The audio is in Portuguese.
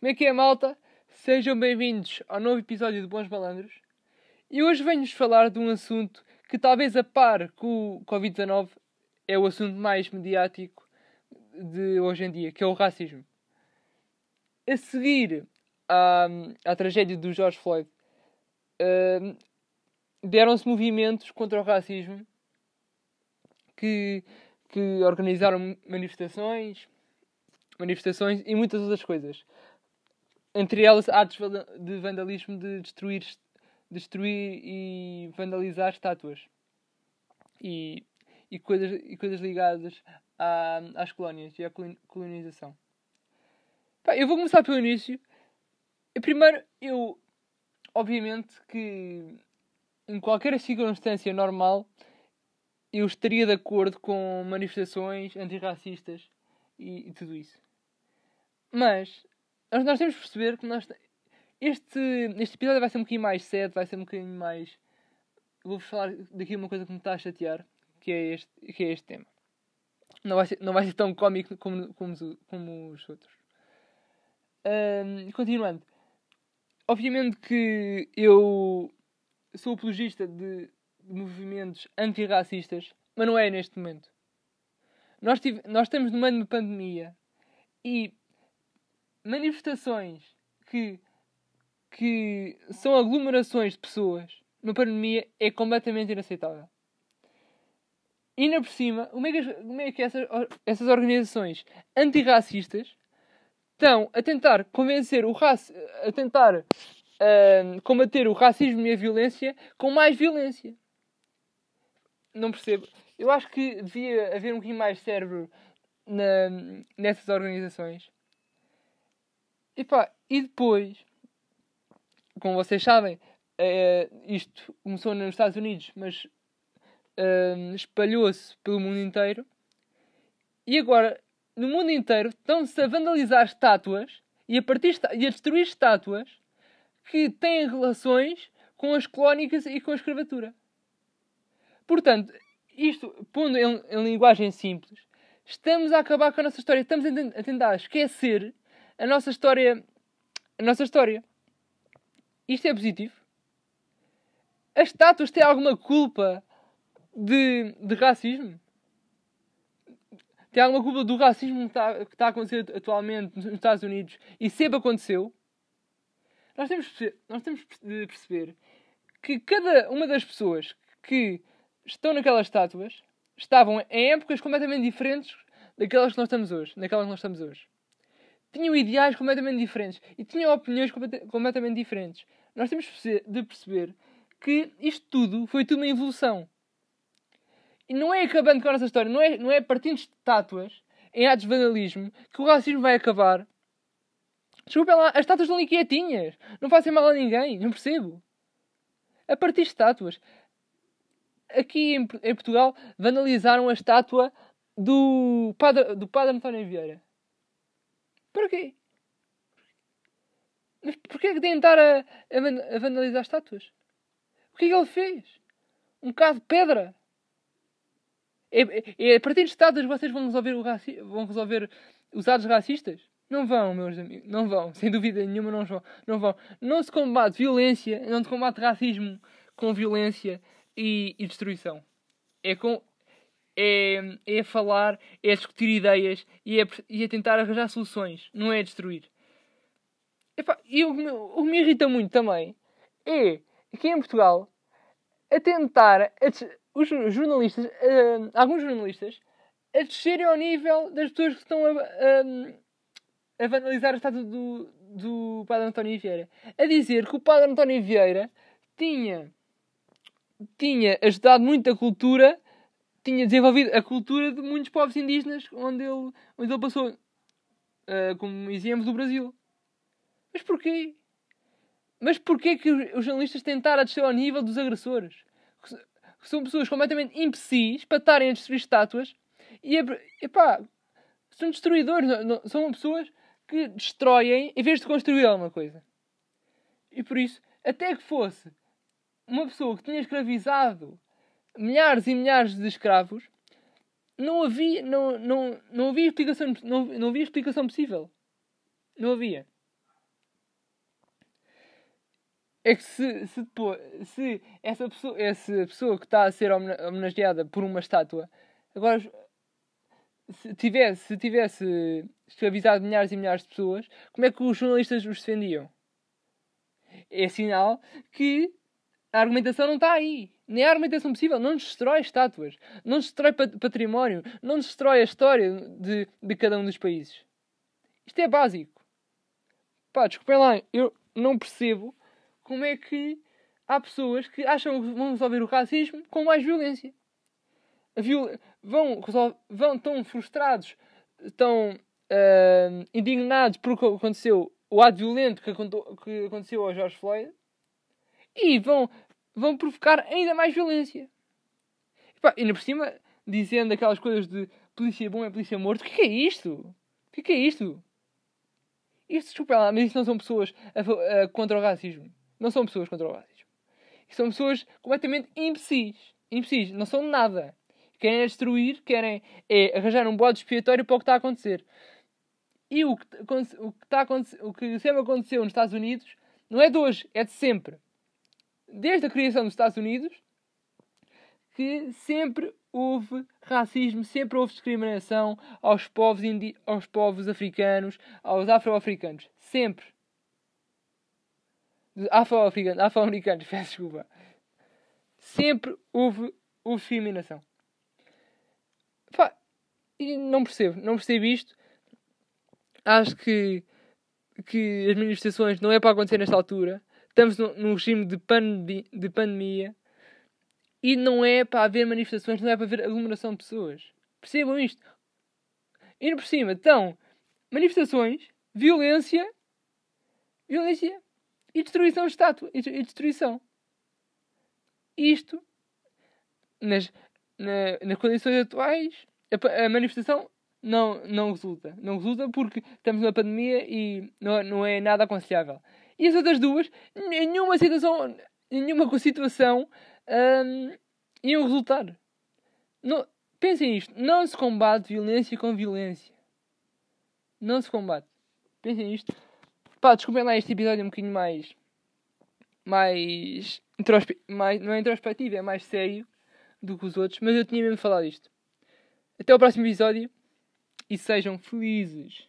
Como é que é, malta? Sejam bem-vindos ao novo episódio de Bons Balandros. E hoje venho-vos falar de um assunto que, talvez a par com o Covid-19, é o assunto mais mediático de hoje em dia, que é o racismo. A seguir à, à tragédia do George Floyd, uh, deram-se movimentos contra o racismo que, que organizaram manifestações, manifestações e muitas outras coisas. Entre elas, atos de vandalismo de destruir, destruir e vandalizar estátuas. E, e, coisas, e coisas ligadas à, às colónias e à colonização. Pá, eu vou começar pelo início. Primeiro, eu, obviamente, que em qualquer circunstância normal, eu estaria de acordo com manifestações antirracistas e, e tudo isso. Mas nós, nós temos que perceber que nós, este, este episódio vai ser um bocadinho mais sério, vai ser um bocadinho mais. Vou-vos falar daqui uma coisa que me está a chatear, que é este, que é este tema. Não vai ser, não vai ser tão cómico como, como, como os outros. Um, continuando. Obviamente que eu sou apologista de, de movimentos antirracistas, mas não é neste momento. Nós, tive, nós estamos no meio de uma pandemia e manifestações que, que são aglomerações de pessoas numa pandemia é completamente inaceitável. E ainda por cima, como é que, como é que essas, essas organizações antirracistas estão a tentar convencer o raci a tentar uh, combater o racismo e a violência com mais violência. Não percebo. Eu acho que devia haver um bocadinho mais cérebro na, nessas organizações. E pá, e depois, como vocês sabem, é, isto começou nos Estados Unidos, mas uh, espalhou-se pelo mundo inteiro. E agora no mundo inteiro estão-se a vandalizar estátuas e a, partir, e a destruir estátuas que têm relações com as clónicas e com a escravatura. Portanto, isto, pondo em, em, linguagem simples, estamos a acabar com a nossa história. Estamos a tentar esquecer a nossa história. A nossa história. Isto é positivo? As estátuas têm alguma culpa de, de racismo? tem alguma culpa do racismo que está, que está a acontecer atualmente nos Estados Unidos e sempre aconteceu, nós temos, nós temos de perceber que cada uma das pessoas que estão naquelas estátuas estavam em épocas completamente diferentes daquelas que nós estamos hoje, daquelas que nós estamos hoje. Tinham ideais completamente diferentes e tinham opiniões completamente diferentes. Nós temos de perceber que isto tudo foi tudo uma evolução. E não é acabando com a nossa história, não é, não é partindo de estátuas em atos de vandalismo que o racismo vai acabar. Desculpem lá, as estátuas estão ali quietinhas. Não fazem mal a ninguém, não percebo. A partir de estátuas. Aqui em, em Portugal vandalizaram a estátua do padre, do padre António Vieira. Para quê? Mas porquê que tentar a, a, a vandalizar estátuas? O que é que ele fez? Um bocado de pedra? É, é, é a partir de estátuas vocês vão resolver, o raci vão resolver os atos racistas? Não vão, meus amigos. Não vão. Sem dúvida nenhuma não vão. Não, vão. não se combate violência, não se combate racismo com violência e, e destruição. É com... É, é falar, é discutir ideias e é, e é tentar arranjar soluções. Não é destruir. e o, o que me irrita muito também é que em Portugal a tentar a, os jornalistas, uh, alguns jornalistas, a descerem ao nível das pessoas que estão a, a, a vandalizar a estátua do, do Padre António Vieira. A dizer que o Padre António Vieira tinha, tinha ajudado muito a cultura, tinha desenvolvido a cultura de muitos povos indígenas onde ele, onde ele passou, uh, como exemplo do Brasil. Mas porquê? Mas porquê que os jornalistas tentaram descer ao nível dos agressores? que são pessoas completamente imbecis para estarem a destruir estátuas e, epá, são destruidores, não, são pessoas que destroem em vez de construir alguma coisa. E por isso, até que fosse uma pessoa que tinha escravizado milhares e milhares de escravos, não havia, não, não, não havia explicação, não, não havia explicação possível. Não havia. é que se, se, depois, se essa, pessoa, essa pessoa que está a ser homenageada por uma estátua agora se tivesse, se tivesse escravizado milhares e milhares de pessoas, como é que os jornalistas os defendiam? É sinal que a argumentação não está aí. Nem a argumentação possível. Não destrói estátuas. Não destrói património. Não destrói a história de, de cada um dos países. Isto é básico. Pá, desculpem lá. Eu não percebo como é que há pessoas que acham que vão resolver o racismo com mais violência. Viol... Vão, vão tão frustrados, tão uh, indignados por que aconteceu, o ato violento que, que aconteceu ao George Floyd, e vão, vão provocar ainda mais violência. E, pá, ainda por cima, dizendo aquelas coisas de polícia bom é polícia morto. O que é, é isto? O que é, é isto? Isto, desculpa lá, mas isto não são pessoas a, a, contra o racismo. Não são pessoas contra o racismo. Isto são pessoas completamente imbecis. Imbecis. Não são nada. Querem destruir, querem é, arranjar um bode expiatório para o que está a acontecer. E o que, o que, está o que sempre aconteceu nos Estados Unidos não é de hoje, é de sempre desde a criação dos Estados Unidos, que sempre houve racismo, sempre houve discriminação aos povos, indi aos povos africanos, aos afro-africanos. Sempre. Afro-africanos, afro-americanos, peço desculpa. Sempre houve, houve discriminação. E não percebo, não percebo isto. Acho que, que as manifestações não é para acontecer nesta altura estamos num regime de, de pandemia e não é para haver manifestações, não é para haver aglomeração de pessoas. Percebam isto. E por cima, então, manifestações, violência, violência e destruição de estátua e destruição. Isto, nas, na, nas condições atuais, a, a, manifestação não, não resulta. Não resulta porque estamos numa pandemia e não, não é nada aconselhável. E as outras duas, nenhuma situação, nenhuma situação hum, iam resultar. Pensem isto. Não se combate violência com violência. Não se combate. Pensem isto. Pá, desculpem lá este episódio um bocadinho mais. Mais, introspe mais. Não é introspectivo, é mais sério do que os outros. Mas eu tinha mesmo falado isto. Até ao próximo episódio. E sejam felizes.